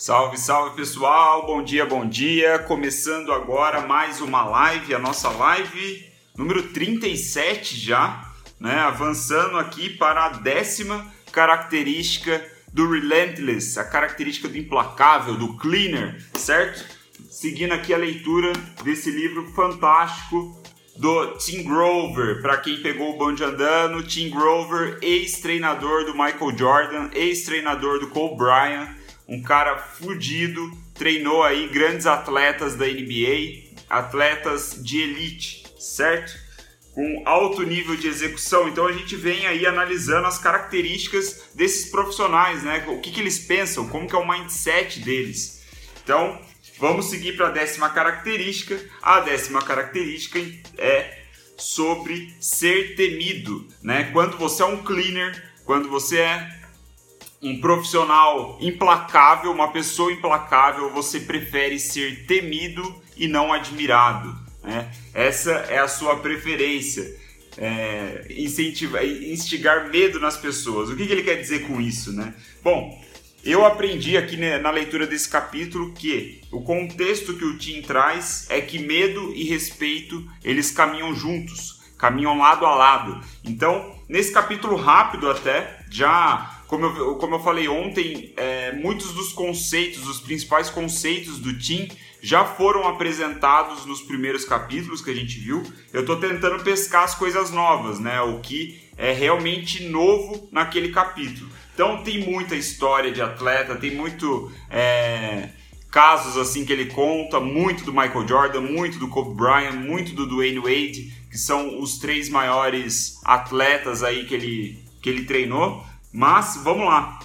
Salve, salve pessoal, bom dia, bom dia. Começando agora mais uma live, a nossa live número 37 já, né? Avançando aqui para a décima característica do Relentless, a característica do implacável, do cleaner, certo? Seguindo aqui a leitura desse livro fantástico do Tim Grover, para quem pegou o bonde andando, Tim Grover, ex-treinador do Michael Jordan, ex-treinador do Kobe Bryant, um cara fudido, treinou aí grandes atletas da NBA, atletas de elite, certo? Com alto nível de execução. Então a gente vem aí analisando as características desses profissionais, né? O que, que eles pensam, como que é o mindset deles. Então, vamos seguir para a décima característica. A décima característica é sobre ser temido, né? Quando você é um cleaner, quando você é um profissional implacável, uma pessoa implacável, você prefere ser temido e não admirado. Né? Essa é a sua preferência. É, incentivar, instigar medo nas pessoas. O que, que ele quer dizer com isso? Né? Bom, eu aprendi aqui né, na leitura desse capítulo que o contexto que o Tim traz é que medo e respeito eles caminham juntos, caminham lado a lado. Então, nesse capítulo rápido até, já como eu, como eu falei ontem, é, muitos dos conceitos, os principais conceitos do Tim já foram apresentados nos primeiros capítulos que a gente viu. Eu estou tentando pescar as coisas novas, né? O que é realmente novo naquele capítulo. Então tem muita história de atleta, tem muito é, casos assim que ele conta, muito do Michael Jordan, muito do Kobe Bryant, muito do Dwayne Wade, que são os três maiores atletas aí que ele, que ele treinou. Mas vamos lá.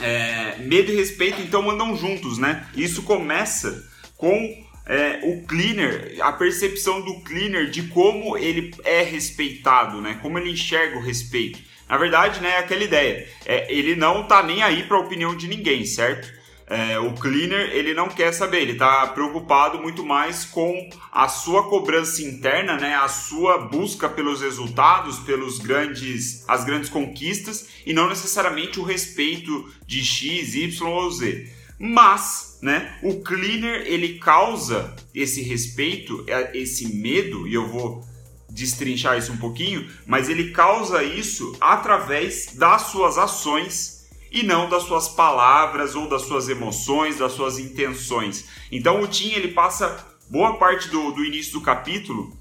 É, medo e respeito então andam juntos, né? Isso começa com é, o cleaner, a percepção do cleaner de como ele é respeitado, né? Como ele enxerga o respeito. Na verdade, né, é aquela ideia. É, ele não tá nem aí para a opinião de ninguém, certo? É, o cleaner ele não quer saber, ele está preocupado muito mais com a sua cobrança interna, né, a sua busca pelos resultados, pelos grandes, as grandes conquistas e não necessariamente o respeito de X, Y ou Z. Mas, né, o cleaner ele causa esse respeito, é, esse medo e eu vou destrinchar isso um pouquinho, mas ele causa isso através das suas ações e não das suas palavras ou das suas emoções, das suas intenções. Então o Tim ele passa boa parte do, do início do capítulo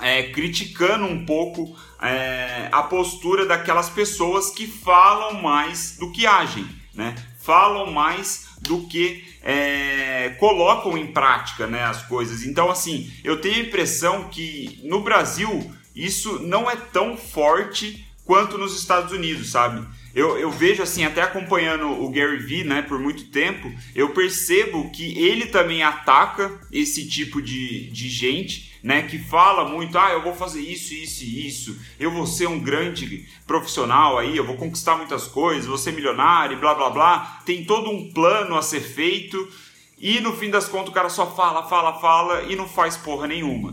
é, criticando um pouco é, a postura daquelas pessoas que falam mais do que agem, né? Falam mais do que é, colocam em prática né, as coisas. Então, assim, eu tenho a impressão que no Brasil isso não é tão forte quanto nos Estados Unidos, sabe? Eu, eu vejo assim, até acompanhando o Gary Vee, né, por muito tempo, eu percebo que ele também ataca esse tipo de, de gente, né, que fala muito, ah, eu vou fazer isso, isso e isso, eu vou ser um grande profissional aí, eu vou conquistar muitas coisas, vou ser milionário, blá blá blá. Tem todo um plano a ser feito e no fim das contas o cara só fala, fala, fala e não faz porra nenhuma.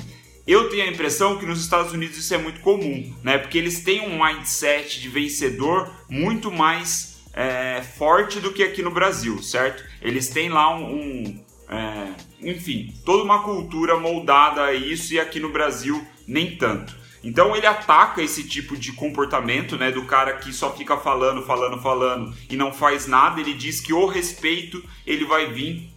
Eu tenho a impressão que nos Estados Unidos isso é muito comum, né? Porque eles têm um mindset de vencedor muito mais é, forte do que aqui no Brasil, certo? Eles têm lá um, um é, enfim, toda uma cultura moldada a isso e aqui no Brasil nem tanto. Então ele ataca esse tipo de comportamento, né, do cara que só fica falando, falando, falando e não faz nada. Ele diz que o respeito ele vai vir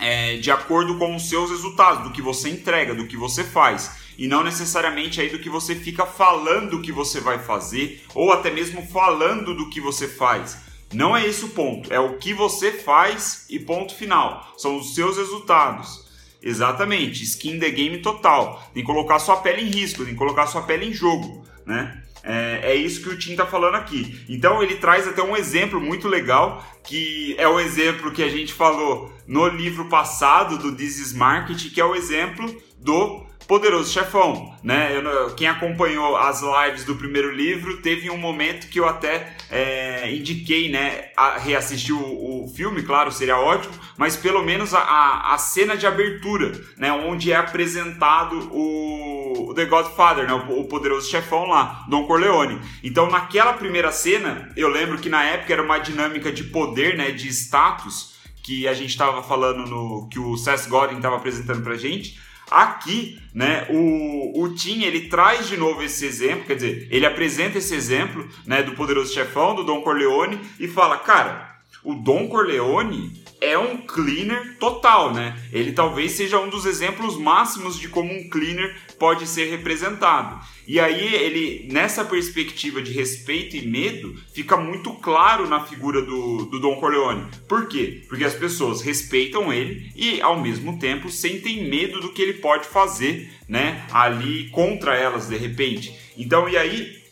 é, de acordo com os seus resultados, do que você entrega, do que você faz. E não necessariamente aí do que você fica falando que você vai fazer, ou até mesmo falando do que você faz. Não é esse o ponto, é o que você faz e ponto final. São os seus resultados. Exatamente, skin the game total. Tem que colocar sua pele em risco, tem que colocar sua pele em jogo, né? É, é, isso que o Tim está falando aqui. Então ele traz até um exemplo muito legal, que é o exemplo que a gente falou no livro passado do This is Market, que é o exemplo do Poderoso Chefão, né? Eu, quem acompanhou as lives do primeiro livro teve um momento que eu até é, indiquei, né? A, reassistir o, o, filme, claro, seria ótimo, mas pelo menos a, a, cena de abertura, né? Onde é apresentado o, o The Godfather, né? O, Poderoso Chefão lá, Don Corleone. Então, naquela primeira cena, eu lembro que na época era uma dinâmica de poder, né? De status que a gente estava falando no que o Seth Godin estava apresentando para gente. Aqui, né, o, o Tim ele traz de novo esse exemplo, quer dizer, ele apresenta esse exemplo, né, do poderoso chefão, do Don Corleone e fala, cara, o Don Corleone é um cleaner total, né? Ele talvez seja um dos exemplos máximos de como um cleaner pode ser representado. E aí ele, nessa perspectiva de respeito e medo, fica muito claro na figura do, do Don Corleone. Por quê? Porque as pessoas respeitam ele e, ao mesmo tempo, sentem medo do que ele pode fazer, né? Ali contra elas, de repente. Então, e aí,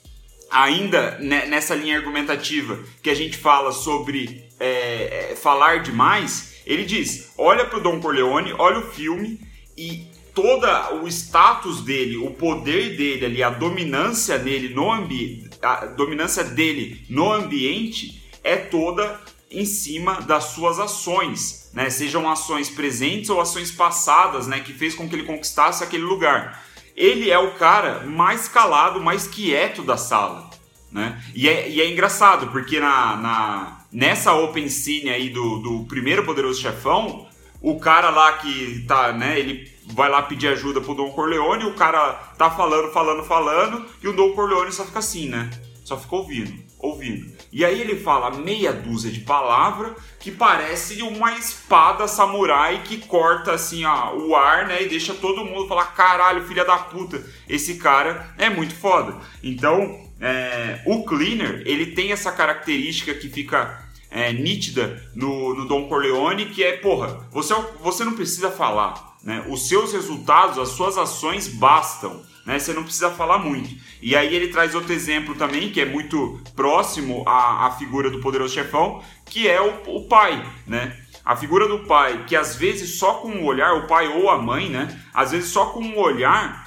ainda nessa linha argumentativa que a gente fala sobre é, é, falar demais, ele diz: olha para o Don Corleone, olha o filme e toda o status dele, o poder dele ali, a dominância nele no ambiente, a dominância dele no ambiente é toda em cima das suas ações, né? Sejam ações presentes ou ações passadas, né? Que fez com que ele conquistasse aquele lugar. Ele é o cara mais calado, mais quieto da sala, né? E é, e é engraçado porque na, na nessa open scene aí do, do primeiro poderoso chefão, o cara lá que tá, né? Ele vai lá pedir ajuda pro Don Corleone, o cara tá falando, falando, falando, e o Don Corleone só fica assim, né? Só fica ouvindo, ouvindo. E aí ele fala meia dúzia de palavras que parece uma espada samurai que corta assim ó, o ar, né? E deixa todo mundo falar: caralho, filha da puta, esse cara é muito foda. Então, é, o Cleaner, ele tem essa característica que fica é, nítida no, no Don Corleone, que é, porra, você, você não precisa falar né? Os seus resultados, as suas ações bastam. Né? Você não precisa falar muito. E aí ele traz outro exemplo também, que é muito próximo à, à figura do poderoso chefão, que é o, o pai. Né? A figura do pai, que às vezes só com o olhar, o pai ou a mãe, né? Às vezes só com o olhar,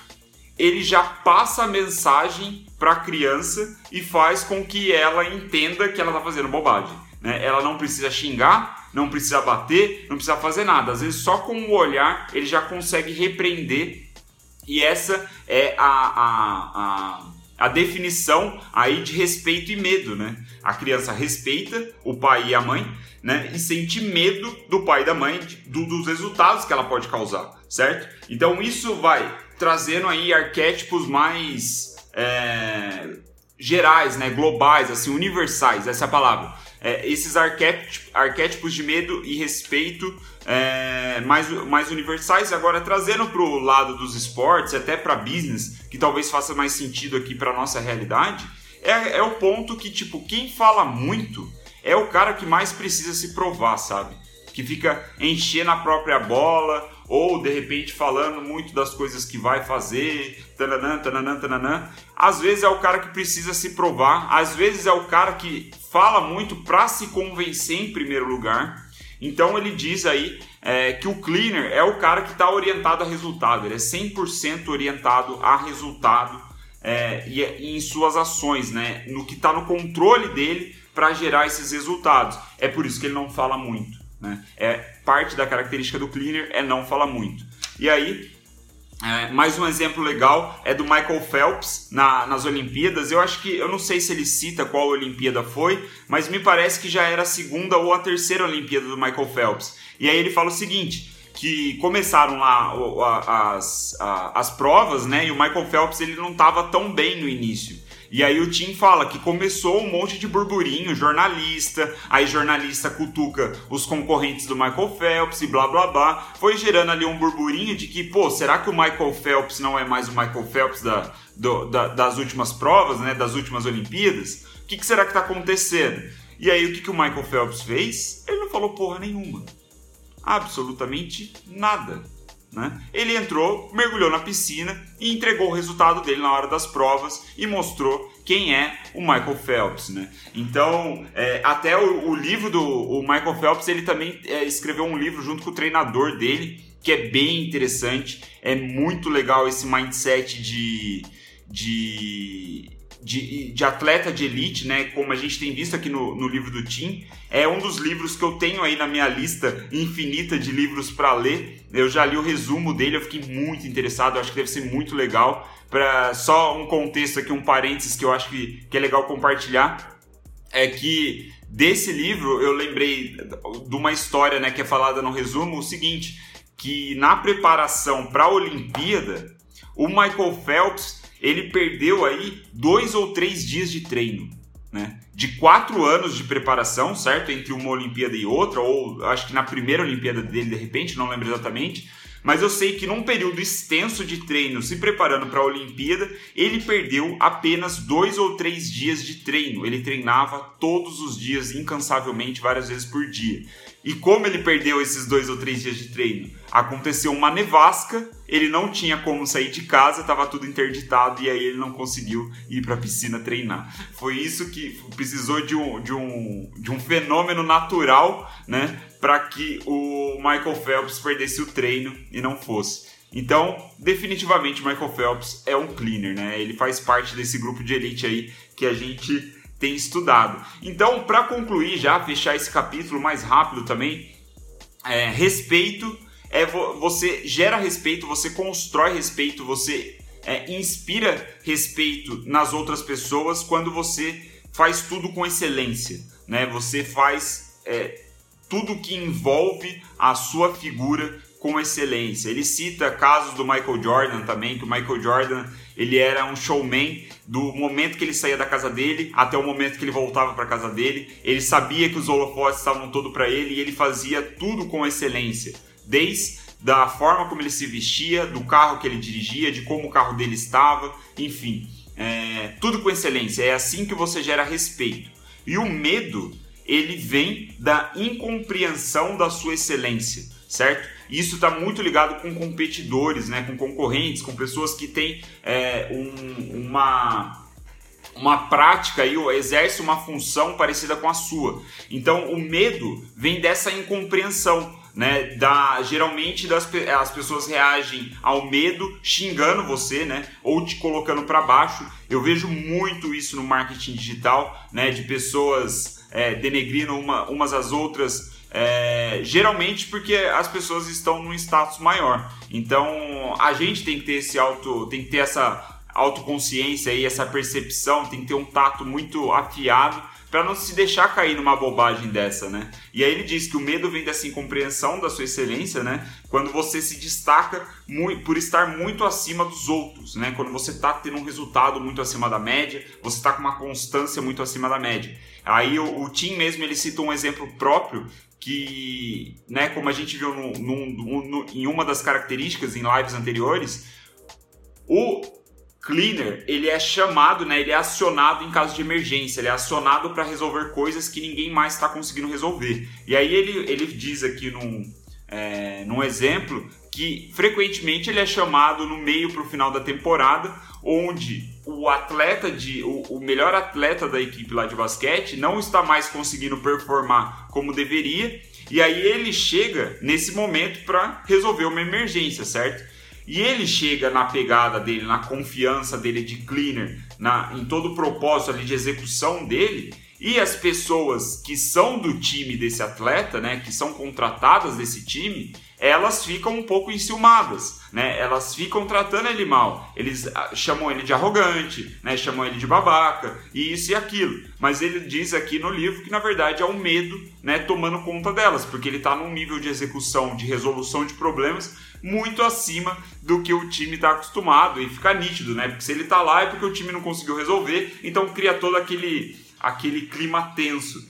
ele já passa a mensagem para a criança e faz com que ela entenda que ela está fazendo bobagem. Né? Ela não precisa xingar, não precisa bater, não precisa fazer nada. Às vezes só com o olhar ele já consegue repreender e essa é a, a, a, a, definição aí de respeito e medo, né? A criança respeita o pai e a mãe, né? E sente medo do pai e da mãe, do, dos resultados que ela pode causar, certo? Então isso vai trazendo aí arquétipos mais é, gerais, né? Globais, assim, universais, essa é a palavra é, esses arquétipos, de medo e respeito é, mais, mais universais. Agora, trazendo para o lado dos esportes, até para business, que talvez faça mais sentido aqui para nossa realidade, é, é o ponto que, tipo, quem fala muito é o cara que mais precisa se provar, sabe? Que fica enchendo a própria bola ou de repente falando muito das coisas que vai fazer, tananã, tananã, tananã. Às vezes é o cara que precisa se provar, às vezes é o cara que fala muito para se convencer em primeiro lugar. Então ele diz aí é, que o cleaner é o cara que está orientado a resultado, ele é 100% orientado a resultado é, e, e, em suas ações, né? no que está no controle dele para gerar esses resultados. É por isso que ele não fala muito. Né? É parte da característica do cleaner é não falar muito. E aí é, mais um exemplo legal é do Michael Phelps na, nas Olimpíadas. Eu acho que eu não sei se ele cita qual Olimpíada foi, mas me parece que já era a segunda ou a terceira Olimpíada do Michael Phelps. E aí ele fala o seguinte: que começaram lá as, as, as provas, né? E o Michael Phelps ele não estava tão bem no início. E aí o Tim fala que começou um monte de burburinho, jornalista, aí jornalista cutuca os concorrentes do Michael Phelps e blá blá blá. Foi gerando ali um burburinho de que, pô, será que o Michael Phelps não é mais o Michael Phelps da, do, da, das últimas provas, né? Das últimas Olimpíadas? O que, que será que tá acontecendo? E aí o que, que o Michael Phelps fez? Ele não falou porra nenhuma. Absolutamente nada. Né? Ele entrou, mergulhou na piscina e entregou o resultado dele na hora das provas e mostrou quem é o Michael Phelps. Né? Então, é, até o, o, livro do o Michael Phelps, ele também é, escreveu um livro junto com o treinador dele, que é bem interessante. É muito legal esse mindset de, de de, de, atleta de elite, né? Como a gente tem visto aqui no, no livro do Tim, é um dos livros que eu tenho aí na minha lista infinita de livros para ler. Eu já li o resumo dele, eu fiquei muito interessado, acho que deve ser muito legal. Para só um contexto aqui, um parênteses que eu acho que, que é legal compartilhar. é que desse livro eu lembrei de uma história né, que é falada no resumo, o seguinte, que na preparação para a Olimpíada, o Michael Phelps ele perdeu aí dois ou três dias de treino, né? De quatro anos de preparação, certo? Entre uma Olimpíada e outra, ou acho que na primeira Olimpíada dele, de repente, não lembro exatamente mas eu sei que num período extenso de treino, se preparando para a Olimpíada, ele perdeu apenas dois ou três dias de treino. Ele treinava todos os dias, incansavelmente, várias vezes por dia. E como ele perdeu esses dois ou três dias de treino? Aconteceu uma nevasca, ele não tinha como sair de casa, estava tudo interditado e aí ele não conseguiu ir para a piscina treinar. Foi isso que precisou de um, de um, de um fenômeno natural, né, para que o Michael Phelps perdesse o treino e não fosse. Então, definitivamente, Michael Phelps é um cleaner, né? Ele faz parte desse grupo de elite aí que a gente tem estudado. Então, para concluir já, fechar esse capítulo mais rápido também, é, respeito é você gera respeito, você constrói respeito, você é, inspira respeito nas outras pessoas quando você faz tudo com excelência, né? Você faz é, tudo que envolve a sua figura com excelência. Ele cita casos do Michael Jordan também, que o Michael Jordan ele era um showman do momento que ele saía da casa dele até o momento que ele voltava para casa dele. Ele sabia que os holofotes estavam todo para ele e ele fazia tudo com excelência, desde da forma como ele se vestia, do carro que ele dirigia, de como o carro dele estava, enfim, é, tudo com excelência. É assim que você gera respeito. E o medo ele vem da incompreensão da sua excelência, certo? Isso está muito ligado com competidores, né, com concorrentes, com pessoas que têm é, um, uma, uma prática e exerce uma função parecida com a sua. Então o medo vem dessa incompreensão. Né, da, geralmente das, as pessoas reagem ao medo xingando você, né, ou te colocando para baixo. Eu vejo muito isso no marketing digital, né, de pessoas é, denegrindo uma, umas às outras é, geralmente porque as pessoas estão num status maior. Então a gente tem que ter esse auto, tem que ter essa autoconsciência e essa percepção, tem que ter um tato muito afiado para não se deixar cair numa bobagem dessa, né? E aí ele diz que o medo vem dessa incompreensão da sua excelência, né? Quando você se destaca muito, por estar muito acima dos outros, né? Quando você está tendo um resultado muito acima da média, você está com uma constância muito acima da média. Aí o, o Tim mesmo ele cita um exemplo próprio que, né, como a gente viu no, no, no, em uma das características em lives anteriores, o cleaner ele é chamado, né, ele é acionado em caso de emergência, ele é acionado para resolver coisas que ninguém mais está conseguindo resolver. E aí ele, ele diz aqui num, é, num exemplo que frequentemente ele é chamado no meio para o final da temporada, onde o atleta de o, o, melhor atleta da equipe lá de basquete não está mais conseguindo performar como deveria, e aí ele chega nesse momento para resolver uma emergência, certo? E ele chega na pegada dele, na confiança dele de cleaner, na, em todo o propósito ali de execução dele, e as pessoas que são do time desse atleta, né, que são contratadas desse time, elas ficam um pouco enciumadas, né? Elas ficam tratando ele mal. Eles ah, chamam ele de arrogante, né? Chamam ele de babaca, e isso e aquilo. Mas ele diz aqui no livro que na verdade é o medo, né, tomando conta delas, porque ele está num nível de execução, de resolução de problemas muito acima do que o time está acostumado e fica nítido, né? Porque se ele está lá é porque o time não conseguiu resolver, então cria todo aquele aquele clima tenso.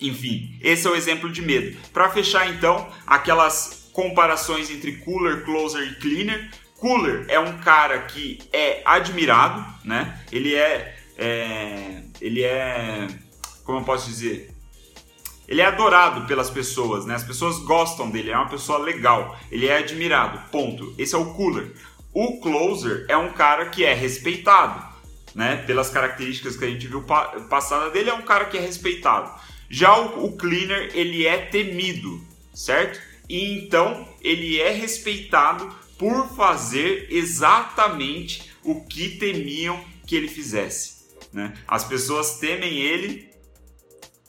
Enfim, esse é o exemplo de medo. Para fechar então, aquelas comparações entre cooler, closer e cleaner. Cooler é um cara que é admirado, né? Ele é, é ele é, como eu posso dizer, ele é adorado pelas pessoas, né? As pessoas gostam dele, é uma pessoa legal, ele é admirado. Ponto. Esse é o cooler. O closer é um cara que é respeitado né? Pelas características que a gente viu passada dele, é um cara que é respeitado. Já o, o cleaner, ele é temido, certo? E então ele é respeitado por fazer exatamente o que temiam que ele fizesse. Né? As pessoas temem ele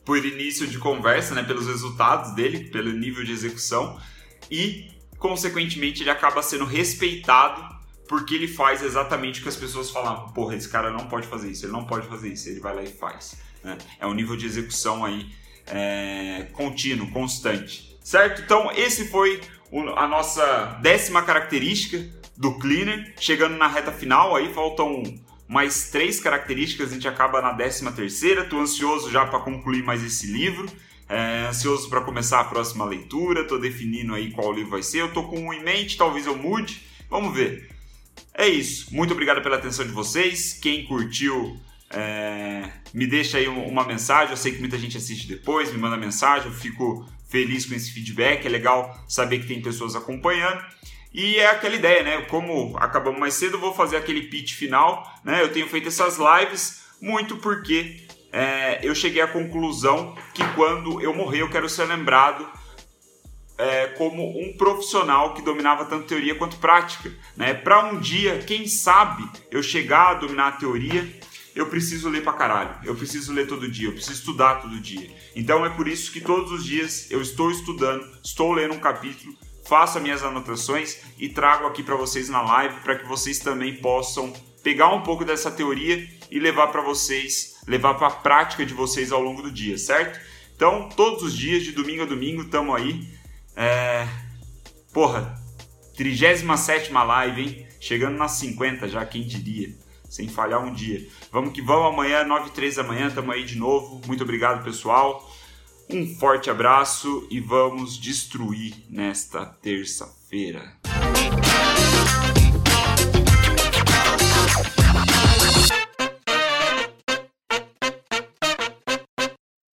por início de conversa, né? pelos resultados dele, pelo nível de execução, e consequentemente ele acaba sendo respeitado porque ele faz exatamente o que as pessoas falavam. Porra, esse cara não pode fazer isso, ele não pode fazer isso, ele vai lá e faz. Né? É um nível de execução aí é, contínuo, constante. Certo? Então, esse foi a nossa décima característica do cleaner. Chegando na reta final, aí faltam mais três características, a gente acaba na décima terceira. Estou ansioso já para concluir mais esse livro. É, ansioso para começar a próxima leitura. Estou definindo aí qual livro vai ser. Eu com um em mente, talvez eu mude. Vamos ver. É isso. Muito obrigado pela atenção de vocês. Quem curtiu, é, me deixa aí uma mensagem. Eu sei que muita gente assiste depois, me manda mensagem. Eu fico feliz com esse feedback. É legal saber que tem pessoas acompanhando. E é aquela ideia, né? Como acabamos mais cedo, vou fazer aquele pitch final. Né? Eu tenho feito essas lives muito porque é, eu cheguei à conclusão que quando eu morrer eu quero ser lembrado é, como um profissional que dominava tanto teoria quanto prática. Né? Para um dia, quem sabe, eu chegar a dominar a teoria, eu preciso ler pra caralho. Eu preciso ler todo dia, eu preciso estudar todo dia. Então é por isso que todos os dias eu estou estudando, estou lendo um capítulo, faço as minhas anotações e trago aqui para vocês na live para que vocês também possam pegar um pouco dessa teoria e levar para vocês, levar para a prática de vocês ao longo do dia, certo? Então, todos os dias, de domingo a domingo, estamos aí é. Porra, 37 live, hein? Chegando nas 50 já, quem diria? Sem falhar um dia. Vamos que vamos, amanhã, 9 e 3 da manhã, tamo aí de novo. Muito obrigado, pessoal. Um forte abraço e vamos destruir nesta terça-feira.